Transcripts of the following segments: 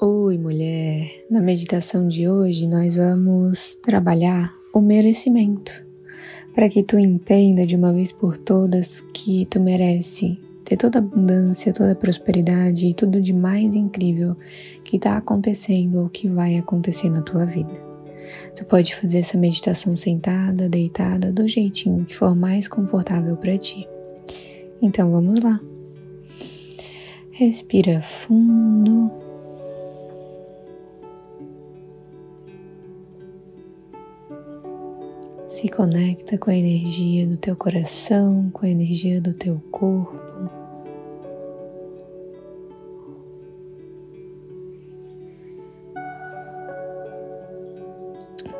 Oi, mulher! Na meditação de hoje, nós vamos trabalhar o merecimento, para que tu entenda de uma vez por todas que tu merece ter toda a abundância, toda a prosperidade e tudo de mais incrível que está acontecendo ou que vai acontecer na tua vida. Tu pode fazer essa meditação sentada, deitada, do jeitinho que for mais confortável para ti. Então vamos lá. Respira fundo. Se conecta com a energia do teu coração, com a energia do teu corpo.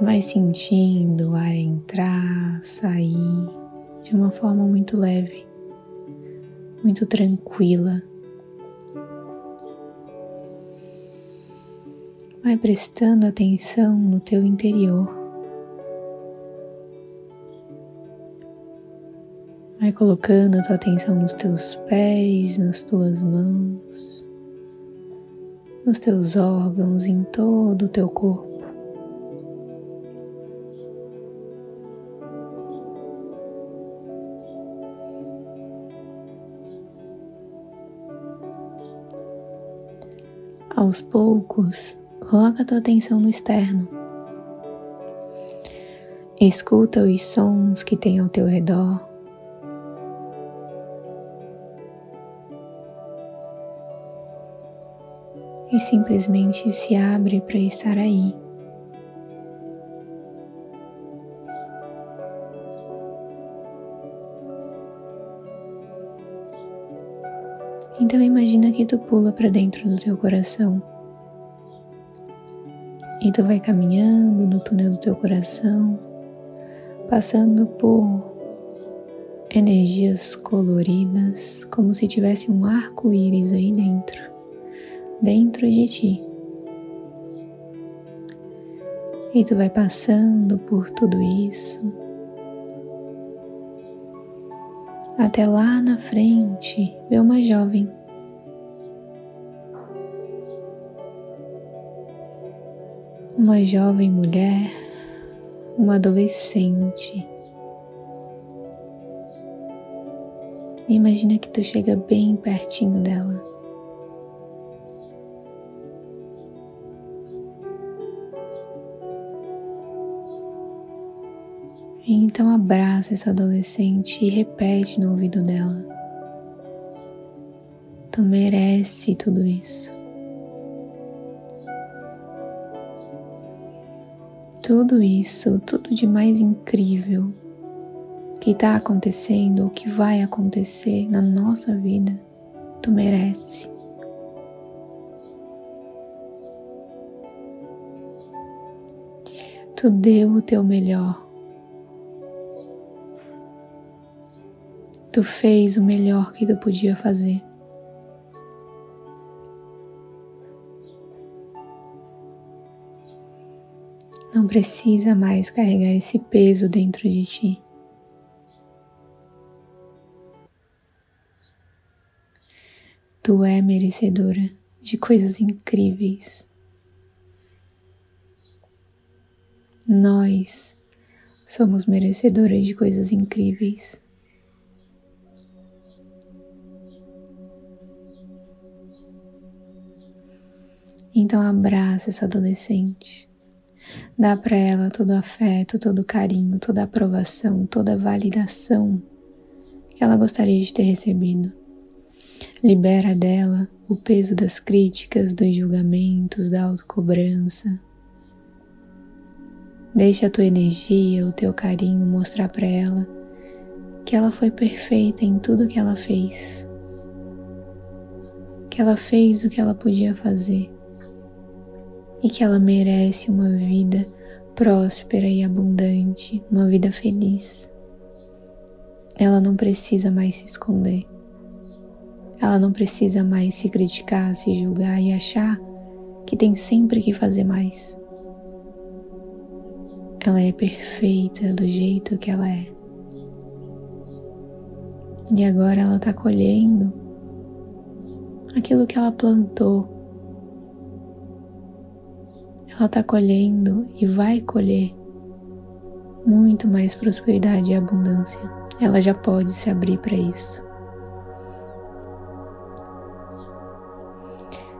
Vai sentindo o ar entrar, sair de uma forma muito leve, muito tranquila. Vai prestando atenção no teu interior. Vai colocando a tua atenção nos teus pés, nas tuas mãos, nos teus órgãos, em todo o teu corpo. Aos poucos, coloca a tua atenção no externo. Escuta os sons que tem ao teu redor. Simplesmente se abre para estar aí. Então imagina que tu pula para dentro do teu coração. E tu vai caminhando no túnel do teu coração, passando por energias coloridas, como se tivesse um arco-íris aí dentro dentro de ti. E tu vai passando por tudo isso até lá na frente ver uma jovem. Uma jovem mulher, uma adolescente. Imagina que tu chega bem pertinho dela. Então abraça essa adolescente e repete no ouvido dela: Tu merece tudo isso. Tudo isso, tudo de mais incrível que está acontecendo ou que vai acontecer na nossa vida, tu merece. Tu deu o teu melhor Tu fez o melhor que tu podia fazer. Não precisa mais carregar esse peso dentro de ti. Tu é merecedora de coisas incríveis. Nós somos merecedoras de coisas incríveis. Então abraça essa adolescente. Dá para ela todo o afeto, todo o carinho, toda a aprovação, toda a validação que ela gostaria de ter recebido. Libera dela o peso das críticas, dos julgamentos, da autocobrança. Deixa a tua energia, o teu carinho mostrar para ela que ela foi perfeita em tudo que ela fez. Que ela fez o que ela podia fazer e que ela merece uma vida próspera e abundante, uma vida feliz. Ela não precisa mais se esconder. Ela não precisa mais se criticar, se julgar e achar que tem sempre que fazer mais. Ela é perfeita do jeito que ela é. E agora ela está colhendo aquilo que ela plantou ela está colhendo e vai colher muito mais prosperidade e abundância. Ela já pode se abrir para isso.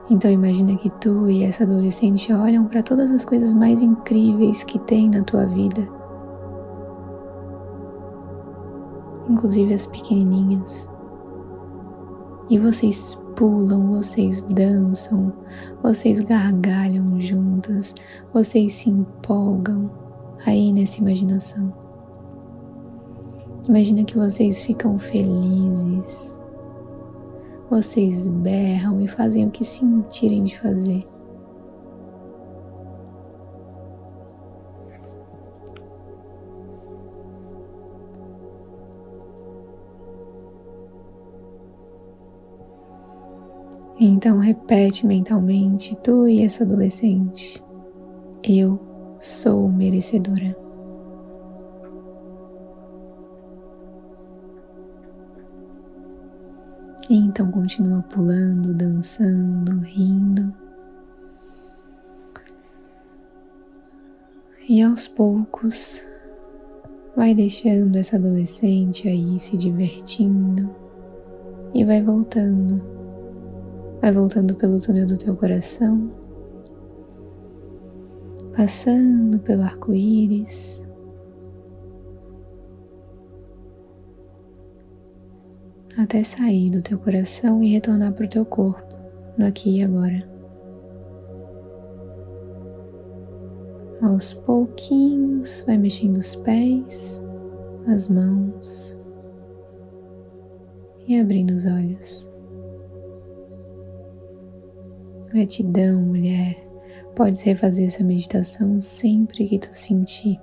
Então imagina que tu e essa adolescente olham para todas as coisas mais incríveis que tem na tua vida. Inclusive as pequenininhas. E vocês pulam, vocês dançam, vocês gargalham juntas, vocês se empolgam aí nessa imaginação. Imagina que vocês ficam felizes vocês berram e fazem o que sentirem de fazer. Então repete mentalmente tu e essa adolescente. Eu sou merecedora. Então continua pulando, dançando, rindo. E aos poucos vai deixando essa adolescente aí se divertindo e vai voltando. Vai voltando pelo túnel do teu coração, passando pelo arco-íris, até sair do teu coração e retornar para o teu corpo, no aqui e agora. Aos pouquinhos, vai mexendo os pés, as mãos e abrindo os olhos. Gratidão, mulher. Podes refazer essa meditação sempre que tu sentir.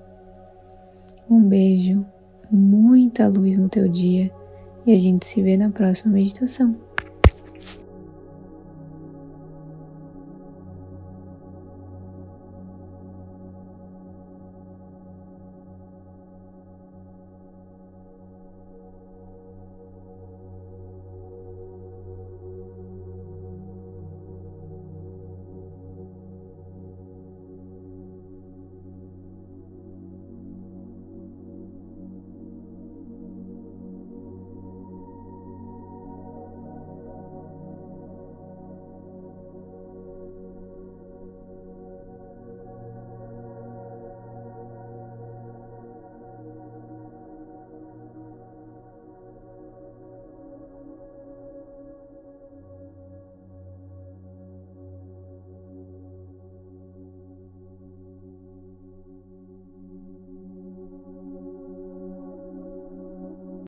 Um beijo, muita luz no teu dia e a gente se vê na próxima meditação.